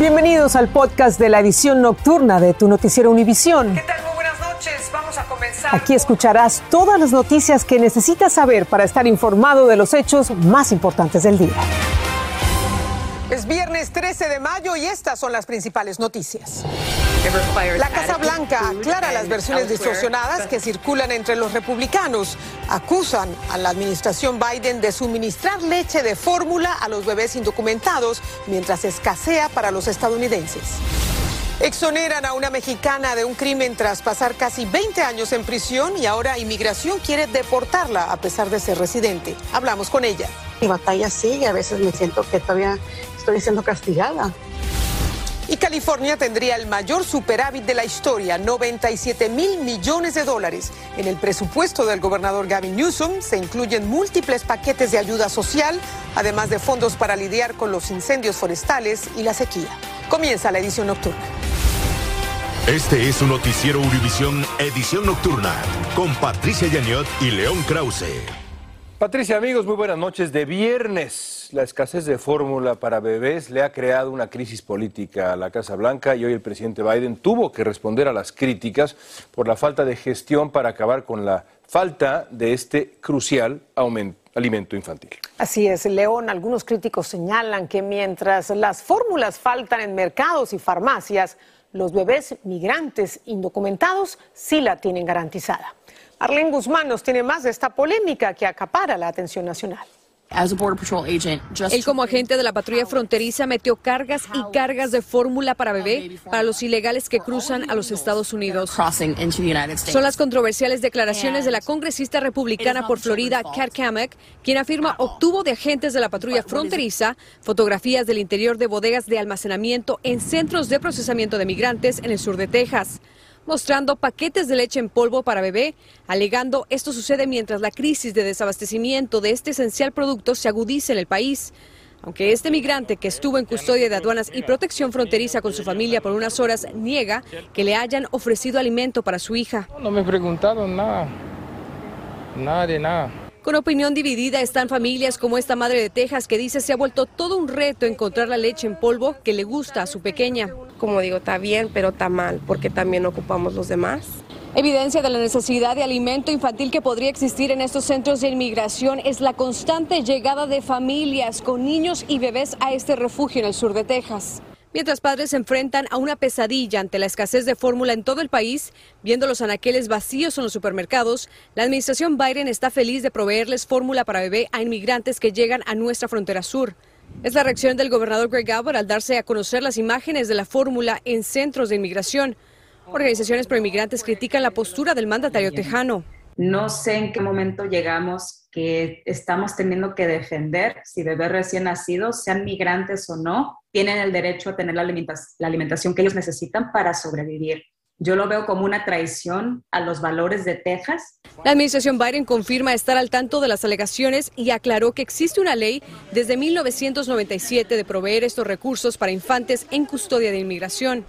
Bienvenidos al podcast de la edición nocturna de tu noticiero Univisión. ¿Qué tal? Muy buenas noches. Vamos a comenzar. Aquí escucharás todas las noticias que necesitas saber para estar informado de los hechos más importantes del día. Es viernes 13 de mayo y estas son las principales noticias. La Casa Blanca aclara las versiones distorsionadas que circulan entre los republicanos. Acusan a la administración Biden de suministrar leche de fórmula a los bebés indocumentados mientras escasea para los estadounidenses. Exoneran a una mexicana de un crimen tras pasar casi 20 años en prisión y ahora inmigración quiere deportarla a pesar de ser residente. Hablamos con ella. Mi batalla sigue, a veces me siento que todavía estoy siendo castigada. Y California tendría el mayor superávit de la historia, 97 mil millones de dólares. En el presupuesto del gobernador Gavin Newsom se incluyen múltiples paquetes de ayuda social, además de fondos para lidiar con los incendios forestales y la sequía. Comienza la edición nocturna. Este es un noticiero Univisión Edición Nocturna con Patricia Yaniot y León Krause. Patricia, amigos, muy buenas noches. De viernes, la escasez de fórmula para bebés le ha creado una crisis política a la Casa Blanca y hoy el presidente Biden tuvo que responder a las críticas por la falta de gestión para acabar con la falta de este crucial alimento infantil. Así es, León. Algunos críticos señalan que mientras las fórmulas faltan en mercados y farmacias, los bebés migrantes indocumentados sí la tienen garantizada. Arlene Guzmán nos tiene más de esta polémica que acapara la atención nacional. Él como agente de la patrulla fronteriza metió cargas y cargas de fórmula para bebé para los ilegales que cruzan a los Estados Unidos. Son las controversiales declaraciones de la congresista republicana por Florida, Kat Kamek, quien afirma obtuvo de agentes de la patrulla fronteriza fotografías del interior de bodegas de almacenamiento en centros de procesamiento de migrantes en el sur de Texas mostrando paquetes de leche en polvo para bebé, alegando esto sucede mientras la crisis de desabastecimiento de este esencial producto se agudiza en el país. Aunque este migrante que estuvo en custodia de aduanas y protección fronteriza con su familia por unas horas niega que le hayan ofrecido alimento para su hija. No me preguntaron nada, nada de nada. Con opinión dividida están familias como esta madre de Texas que dice se ha vuelto todo un reto encontrar la leche en polvo que le gusta a su pequeña. Como digo, está bien, pero está mal, porque también ocupamos los demás. Evidencia de la necesidad de alimento infantil que podría existir en estos centros de inmigración es la constante llegada de familias con niños y bebés a este refugio en el sur de Texas. Mientras padres se enfrentan a una pesadilla ante la escasez de fórmula en todo el país, viendo los anaqueles vacíos en los supermercados, la administración Biden está feliz de proveerles fórmula para bebé a inmigrantes que llegan a nuestra frontera sur. Es la reacción del gobernador Greg Abbott al darse a conocer las imágenes de la fórmula en centros de inmigración. Organizaciones pro inmigrantes critican la postura del mandatario tejano. No sé en qué momento llegamos que estamos teniendo que defender si bebés recién nacidos, sean migrantes o no, tienen el derecho a tener la, alimentación que ellos necesitan para sobrevivir. Yo lo veo como una traición a los valores de Texas. La administración Biden confirma estar al tanto de las alegaciones y aclaró que existe una ley desde 1997 de proveer estos recursos para infantes en custodia de inmigración.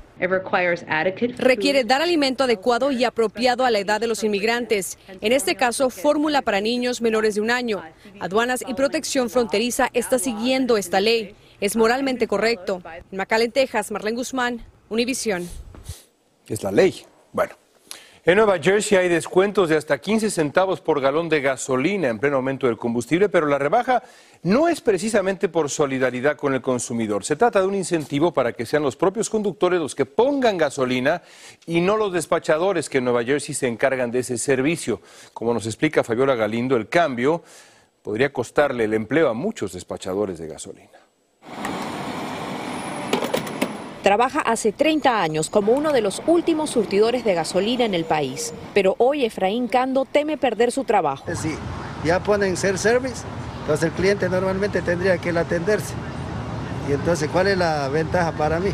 Requiere dar alimento adecuado y apropiado a la edad de los inmigrantes. En este caso, fórmula para niños menores de un año. Aduanas y protección fronteriza está siguiendo esta ley. Es moralmente correcto. En McAllen, Texas, Marlene Guzmán, Univisión es la ley. Bueno. En Nueva Jersey hay descuentos de hasta 15 centavos por galón de gasolina en pleno aumento del combustible, pero la rebaja no es precisamente por solidaridad con el consumidor. Se trata de un incentivo para que sean los propios conductores los que pongan gasolina y no los despachadores que en Nueva Jersey se encargan de ese servicio. Como nos explica Fabiola Galindo, el cambio podría costarle el empleo a muchos despachadores de gasolina. Trabaja hace 30 años como uno de los últimos surtidores de gasolina en el país, pero hoy Efraín Cando teme perder su trabajo. Sí, ya ponen ser service, entonces el cliente normalmente tendría que atenderse. Y entonces, ¿cuál es la ventaja para mí?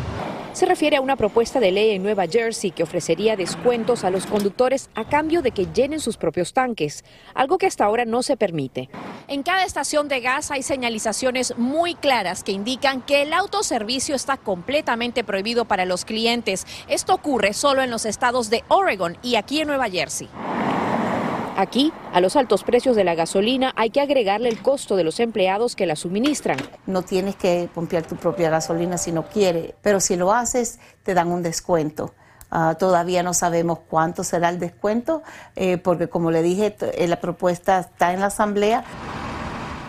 Se refiere a una propuesta de ley en Nueva Jersey que ofrecería descuentos a los conductores a cambio de que llenen sus propios tanques, algo que hasta ahora no se permite. En cada estación de gas hay señalizaciones muy claras que indican que el autoservicio está completamente prohibido para los clientes. Esto ocurre solo en los estados de Oregon y aquí en Nueva Jersey. Aquí, a los altos precios de la gasolina hay que agregarle el costo de los empleados que la suministran. No tienes que pompear tu propia gasolina si no quieres, pero si lo haces, te dan un descuento. Ah, todavía no sabemos cuánto será el descuento, eh, porque como le dije, eh, la propuesta está en la Asamblea.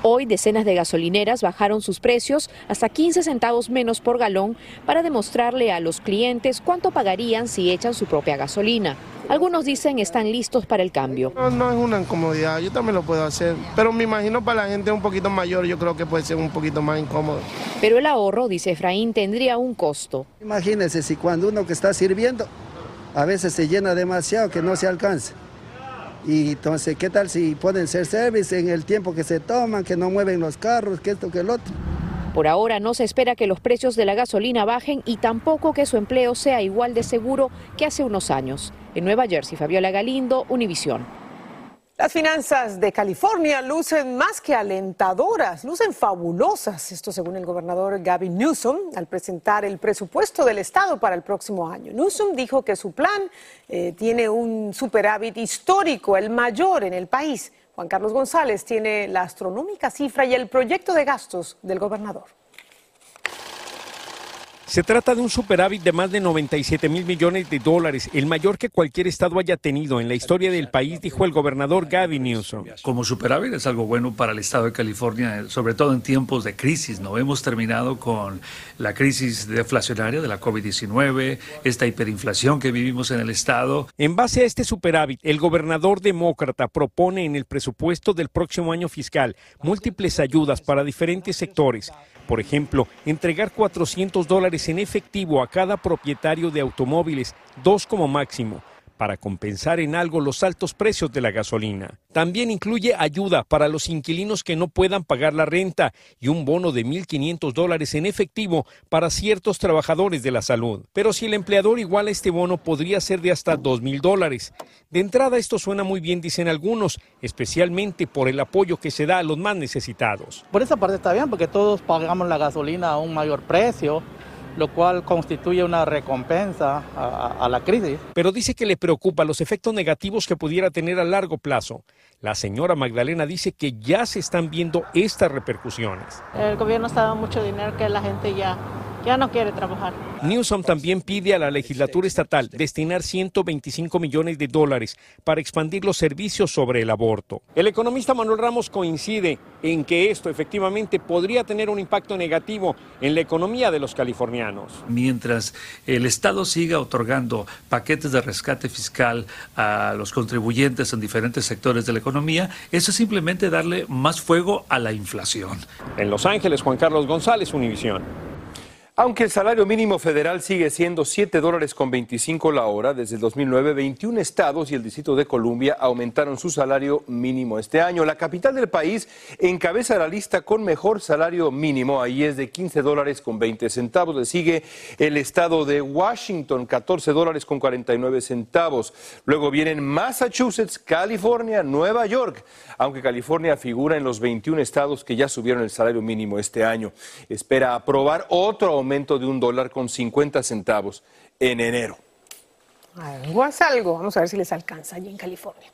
Hoy decenas de gasolineras bajaron sus precios hasta 15 centavos menos por galón para demostrarle a los clientes cuánto pagarían si echan su propia gasolina. Algunos dicen están listos para el cambio. No, es una incomodidad, yo también lo puedo hacer, pero me imagino para la gente un poquito mayor yo creo que puede ser un poquito más incómodo. Pero el ahorro, dice Efraín, tendría un costo. Imagínense si cuando uno que está sirviendo a veces se llena demasiado que no se alcanza. Y entonces, ¿qué tal si ponen ser service en el tiempo que se toman, que no mueven los carros, que esto, que el otro? Por ahora no se espera que los precios de la gasolina bajen y tampoco que su empleo sea igual de seguro que hace unos años. En Nueva Jersey, Fabiola Galindo, Univisión. Las finanzas de California lucen más que alentadoras, lucen fabulosas, esto según el gobernador Gavin Newsom al presentar el presupuesto del estado para el próximo año. Newsom dijo que su plan eh, tiene un superávit histórico, el mayor en el país. Juan Carlos González tiene la astronómica cifra y el proyecto de gastos del gobernador. Se trata de un superávit de más de 97 mil millones de dólares, el mayor que cualquier estado haya tenido en la historia del país, dijo el gobernador Gavin Newsom. Como superávit es algo bueno para el estado de California, sobre todo en tiempos de crisis. No hemos terminado con la crisis deflacionaria de la COVID-19, esta hiperinflación que vivimos en el estado. En base a este superávit, el gobernador demócrata propone en el presupuesto del próximo año fiscal múltiples ayudas para diferentes sectores por ejemplo, entregar 400 dólares en efectivo a cada propietario de automóviles, dos como máximo, para compensar en algo los altos precios de la gasolina. También incluye ayuda para los inquilinos que no puedan pagar la renta y un bono de 1.500 dólares en efectivo para ciertos trabajadores de la salud. Pero si el empleador iguala este bono podría ser de hasta 2.000 dólares. De entrada esto suena muy bien, dicen algunos, especialmente por el apoyo que se da a los más necesitados. Por esa parte está bien porque todos pagamos la gasolina a un mayor precio lo cual constituye una recompensa a, la crisis. Pero dice que le preocupa los efectos negativos que pudiera tener a largo plazo. La señora Magdalena dice que ya se están viendo estas repercusiones. El gobierno está dando mucho dinero que la gente ya ya no quiere trabajar. Newsom también pide a la legislatura estatal destinar 125 millones de dólares para expandir los servicios sobre el aborto. El economista Manuel Ramos coincide en que esto efectivamente podría tener un impacto negativo en la economía de los californianos. Mientras el Estado siga otorgando paquetes de rescate fiscal a los contribuyentes en diferentes sectores de la economía, eso es simplemente darle más fuego a la inflación. En Los Ángeles, Juan Carlos González, Univisión. Aunque el salario mínimo federal sigue siendo 7 dólares con 25 la hora, desde el 2009, 21 estados y el Distrito de Columbia aumentaron su salario mínimo este año. La capital del país encabeza la lista con mejor salario mínimo, ahí es de 15 dólares con 20 centavos. Le sigue el estado de Washington, 14 dólares con 49 centavos. Luego vienen Massachusetts, California, Nueva York, aunque California figura en los 21 estados que ya subieron el salario mínimo este año. Espera aprobar otro aumento aumento de un dólar con 50 centavos en enero. Algo es algo, vamos a ver si les alcanza allí en California.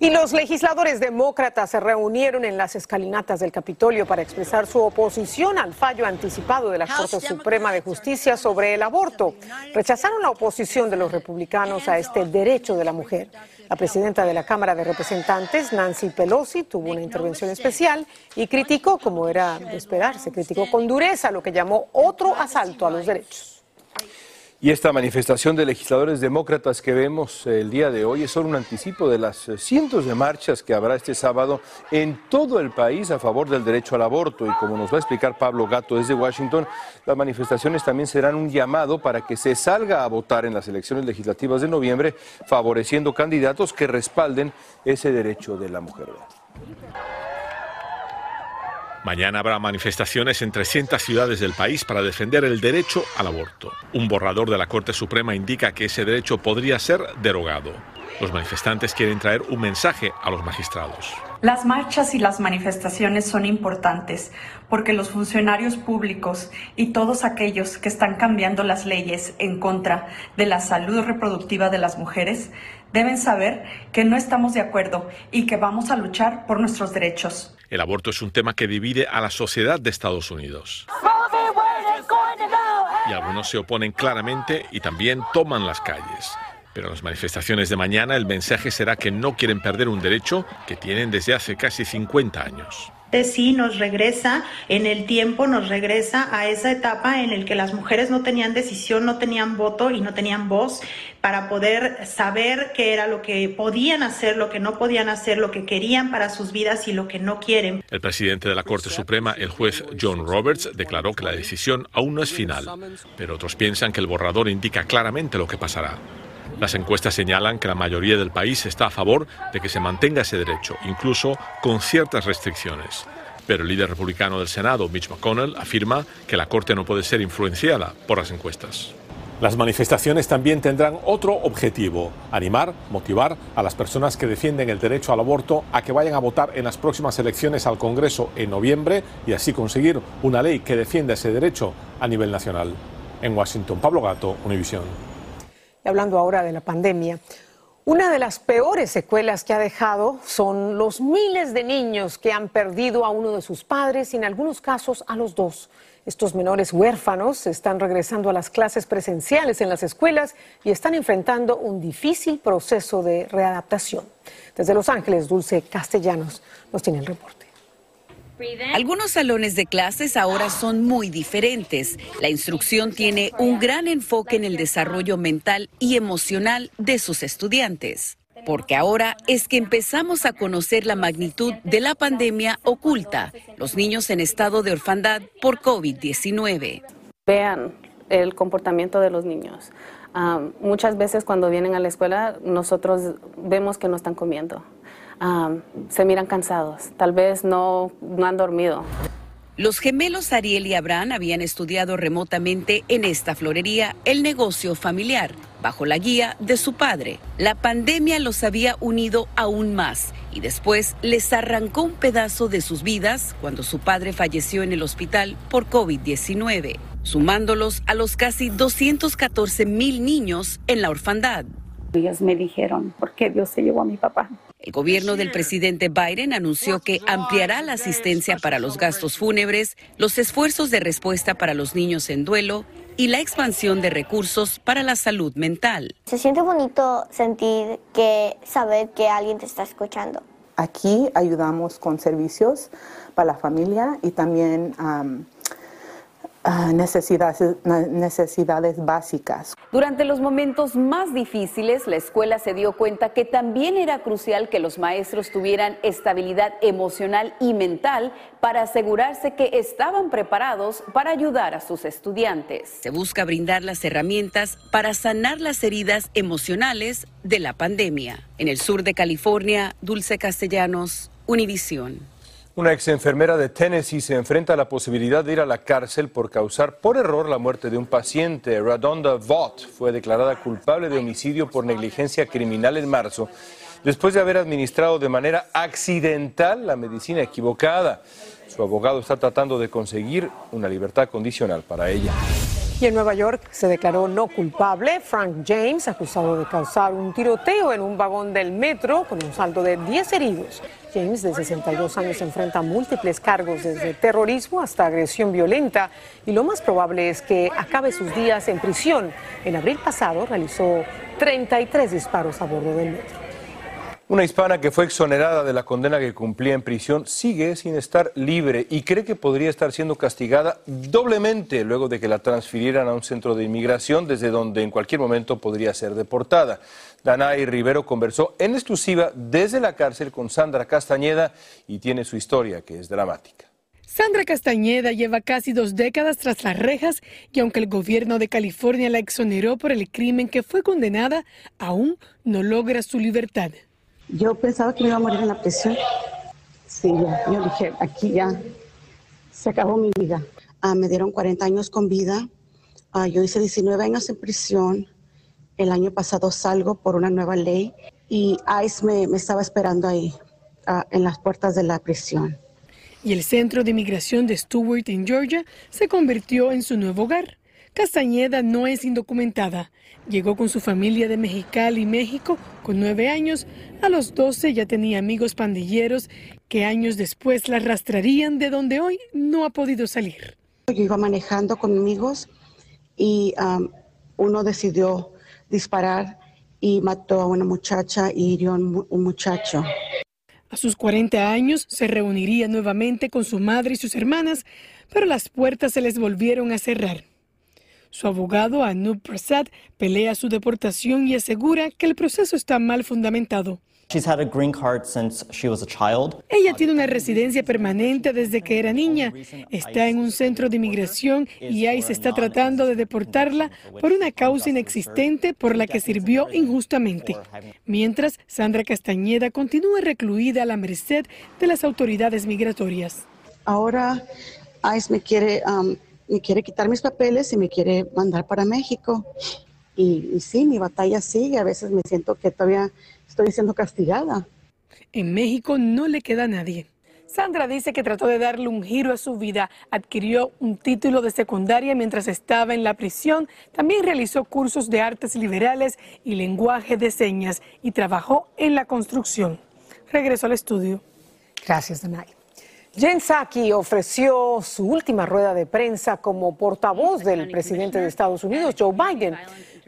Y los legisladores demócratas se reunieron en las escalinatas del Capitolio para expresar su oposición al fallo anticipado de la Corte Suprema de Justicia sobre el aborto. Rechazaron la oposición de los republicanos a este derecho de la mujer. La presidenta de la Cámara de Representantes, Nancy Pelosi, tuvo una intervención especial y criticó, como era de esperarse, criticó con dureza lo que llamó otro asalto a los derechos. Y esta manifestación de legisladores demócratas que vemos el día de hoy es solo un anticipo de las cientos de marchas que habrá este sábado en todo el país a favor del derecho al aborto. Y como nos va a explicar Pablo Gato desde Washington, las manifestaciones también serán un llamado para que se salga a votar en las elecciones legislativas de noviembre, favoreciendo candidatos que respalden ese derecho de la mujer. Mañana habrá manifestaciones en 300 ciudades del país para defender el derecho al aborto. Un borrador de la Corte Suprema indica que ese derecho podría ser derogado. Los manifestantes quieren traer un mensaje a los magistrados. Las marchas y las manifestaciones son importantes porque los funcionarios públicos y todos aquellos que están cambiando las leyes en contra de la salud reproductiva de las mujeres deben saber que no estamos de acuerdo y que vamos a luchar por nuestros derechos. El aborto es un tema que divide a la sociedad de Estados Unidos. Y algunos se oponen claramente y también toman las calles. Pero en las manifestaciones de mañana el mensaje será que no quieren perder un derecho que tienen desde hace casi 50 años sí nos regresa en el tiempo, nos regresa a esa etapa en el que las mujeres no tenían decisión, no tenían voto y no tenían voz para poder saber qué era lo que podían hacer, lo que no podían hacer, lo que querían para sus vidas y lo que no quieren. El presidente de la Corte Suprema, el juez John Roberts, declaró que la decisión aún no es final, pero otros piensan que el borrador indica claramente lo que pasará. Las encuestas señalan que la mayoría del país está a favor de que se mantenga ese derecho, incluso con ciertas restricciones. Pero el líder republicano del Senado, Mitch McConnell, afirma que la Corte no puede ser influenciada por las encuestas. Las manifestaciones también tendrán otro objetivo, animar, motivar a las personas que defienden el derecho al aborto a que vayan a votar en las próximas elecciones al Congreso en noviembre y así conseguir una ley que defienda ese derecho a nivel nacional. En Washington, Pablo Gato, Univisión hablando ahora de la pandemia, una de las peores secuelas que ha dejado son los miles de niños que han perdido a uno de sus padres y en algunos casos a los dos. Estos menores huérfanos están regresando a las clases presenciales en las escuelas y están enfrentando un difícil proceso de readaptación. Desde Los Ángeles, Dulce Castellanos nos tiene el reporte. Algunos salones de clases ahora son muy diferentes. La instrucción tiene un gran enfoque en el desarrollo mental y emocional de sus estudiantes. Porque ahora es que empezamos a conocer la magnitud de la pandemia oculta, los niños en estado de orfandad por COVID-19. Vean el comportamiento de los niños. Ah, muchas veces cuando vienen a la escuela nosotros vemos que no están comiendo se miran cansados, tal vez no, no han dormido. Los gemelos Ariel y Abraham habían estudiado remotamente en esta florería el negocio familiar, bajo la guía de su padre. La pandemia los había unido aún más y después les arrancó un pedazo de sus vidas cuando su padre falleció en el hospital por COVID-19, sumándolos a los casi 214 mil niños en la orfandad. Ellos me dijeron, ¿por qué Dios se llevó a mi papá? El gobierno del presidente Biden anunció que ampliará la asistencia para los gastos fúnebres, los esfuerzos de respuesta para los niños en duelo y la expansión de recursos para la salud mental. Se siente bonito sentir que saber que alguien te está escuchando. Aquí ayudamos con servicios para la familia y también necesidades, necesidades básicas. Durante los momentos más difíciles, la escuela se dio cuenta que también era crucial que los maestros tuvieran estabilidad emocional y mental para asegurarse que estaban preparados para ayudar a sus estudiantes. Se busca brindar las herramientas para sanar las heridas emocionales de la pandemia. En el sur de California, Dulce Castellanos, Univisión. Una ex enfermera de Tennessee se enfrenta a la posibilidad de ir a la cárcel por causar por error la muerte de un paciente. Radonda Vaught fue declarada culpable de homicidio por negligencia criminal en marzo, después de haber administrado de manera accidental la medicina equivocada. Su abogado está tratando de conseguir una libertad condicional para ella. Y en Nueva York se declaró no culpable Frank James, acusado de causar un tiroteo en un vagón del metro con un saldo de 10 heridos. James, de 62 años, enfrenta múltiples cargos desde terrorismo hasta agresión violenta y lo más probable es que acabe sus días en prisión. En abril pasado realizó 33 disparos a bordo del metro. Una hispana que fue exonerada de la condena que cumplía en prisión sigue sin estar libre y cree que podría estar siendo castigada doblemente luego de que la transfirieran a un centro de inmigración desde donde en cualquier momento podría ser deportada. Danay Rivero conversó en exclusiva desde la cárcel con Sandra Castañeda y tiene su historia que es dramática. Sandra Castañeda lleva casi dos décadas tras las rejas y aunque el gobierno de California la exoneró por el crimen que fue condenada, aún no logra su libertad. Yo pensaba que me iba a morir en la prisión. Sí, yo dije, aquí ya se acabó mi vida. Ah, me dieron 40 años con vida. Ah, yo hice 19 años en prisión. El año pasado salgo por una nueva ley y ICE me, me estaba esperando ahí, ah, en las puertas de la prisión. Y el centro de inmigración de Stewart en Georgia se convirtió en su nuevo hogar. Castañeda no es indocumentada. Llegó con su familia de Mexicali, México, con nueve años. A los doce ya tenía amigos pandilleros que años después la arrastrarían de donde hoy no ha podido salir. Yo iba manejando con amigos y um, uno decidió disparar y mató a una muchacha y hirió a un, un muchacho. A sus 40 años se reuniría nuevamente con su madre y sus hermanas, pero las puertas se les volvieron a cerrar. Su abogado, Anup Prasad, pelea su deportación y asegura que el proceso está mal fundamentado. Ella tiene una residencia permanente desde que era niña. Está en un centro de inmigración y se está tratando de deportarla por una causa inexistente por la que sirvió injustamente. Mientras, Sandra Castañeda continúa recluida a la merced de las autoridades migratorias. Ahora ICE me quiere, um, me quiere quitar mis papeles y me quiere mandar para México. Y, y sí, mi batalla sigue. A veces me siento que todavía estoy siendo castigada. En México no le queda a nadie. Sandra dice que trató de darle un giro a su vida, adquirió un título de secundaria mientras estaba en la prisión, también realizó cursos de artes liberales y lenguaje de señas y trabajó en la construcción. Regresó al estudio. Gracias, Danay. Jen Psaki ofreció su última rueda de prensa como portavoz del presidente de Estados Unidos, Joe Biden.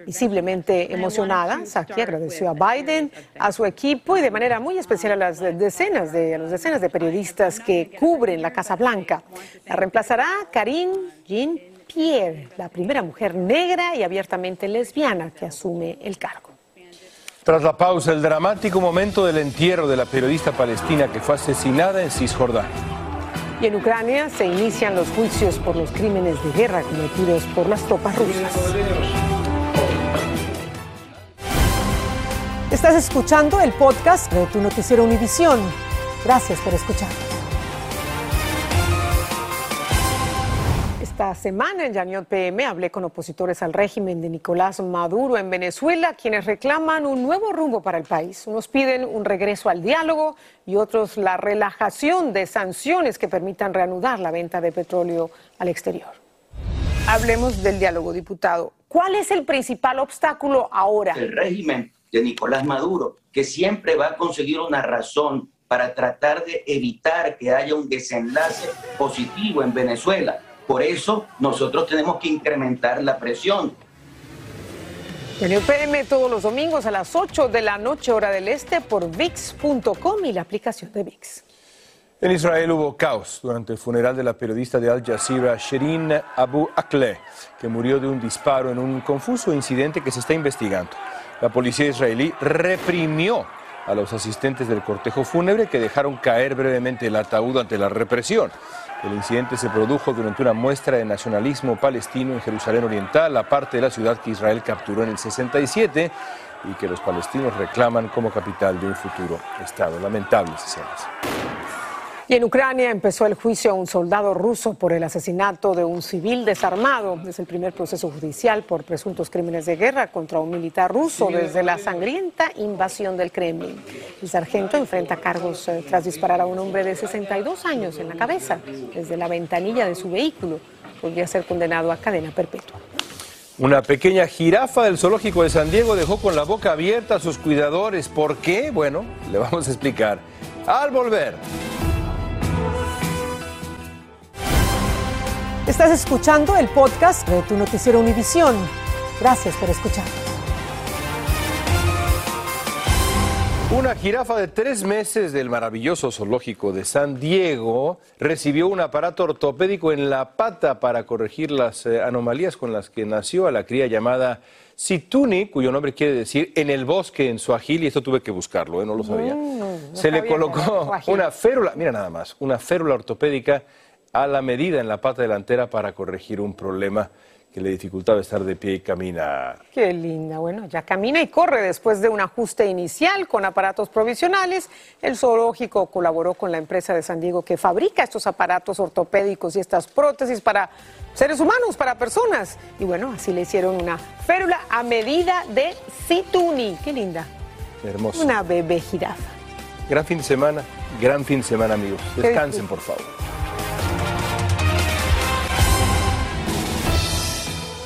Visiblemente emocionada, Psaki agradeció a Biden, a su equipo y de manera muy especial a las decenas de, a las decenas de periodistas que cubren la Casa Blanca. La reemplazará Karine Jean-Pierre, la primera mujer negra y abiertamente lesbiana que asume el cargo. Tras la pausa, el dramático momento del entierro de la periodista palestina que fue asesinada en Cisjordania. Y en Ucrania se inician los juicios por los crímenes de guerra cometidos por las tropas rusas. Estás escuchando el podcast de tu noticiero Univisión. Gracias por escuchar. Esta semana en Yaniot PM hablé con opositores al régimen de Nicolás Maduro en Venezuela, quienes reclaman un nuevo rumbo para el país. Unos piden un regreso al diálogo y otros la relajación de sanciones que permitan reanudar la venta de petróleo al exterior. Hablemos del diálogo, diputado. ¿Cuál es el principal obstáculo ahora? El régimen de Nicolás Maduro, que siempre va a conseguir una razón para tratar de evitar que haya un desenlace positivo en Venezuela. Por eso nosotros tenemos que incrementar la presión. En el PM todos los domingos a las 8 de la noche hora del este por VIX.com y la aplicación de VIX. En Israel hubo caos durante el funeral de la periodista de Al Jazeera Shirin Abu Akleh, que murió de un disparo en un confuso incidente que se está investigando. La policía israelí reprimió a los asistentes del cortejo fúnebre que dejaron caer brevemente el ataúd ante la represión. El incidente se produjo durante una muestra de nacionalismo palestino en Jerusalén Oriental, la parte de la ciudad que Israel capturó en el 67 y que los palestinos reclaman como capital de un futuro Estado. Lamentables escenas. Y en Ucrania empezó el juicio a un soldado ruso por el asesinato de un civil desarmado. Es el primer proceso judicial por presuntos crímenes de guerra contra un militar ruso desde la sangrienta invasión del Kremlin. El sargento enfrenta cargos eh, tras disparar a un hombre de 62 años en la cabeza desde la ventanilla de su vehículo. Podría ser condenado a cadena perpetua. Una pequeña jirafa del zoológico de San Diego dejó con la boca abierta a sus cuidadores. ¿Por qué? Bueno, le vamos a explicar. Al volver. Estás escuchando el podcast de tu noticiero Univisión. Gracias por escuchar. Una jirafa de tres meses del maravilloso zoológico de San Diego recibió un aparato ortopédico en la pata para corregir las eh, anomalías con las que nació a la cría llamada Situni, cuyo nombre quiere decir en el bosque en suajil, y esto tuve que buscarlo, ¿eh? no lo sabía. Mm, no Se le colocó una férula, mira nada más, una férula ortopédica a la medida en la pata delantera para corregir un problema que le dificultaba estar de pie y caminar. Qué linda. Bueno, ya camina y corre después de un ajuste inicial con aparatos provisionales. El zoológico colaboró con la empresa de San Diego que fabrica estos aparatos ortopédicos y estas prótesis para seres humanos, para personas. Y bueno, así le hicieron una férula a medida de Situni. Qué linda. Hermoso. Una bebé jirafa. Gran fin de semana, gran fin de semana amigos. Descansen por favor.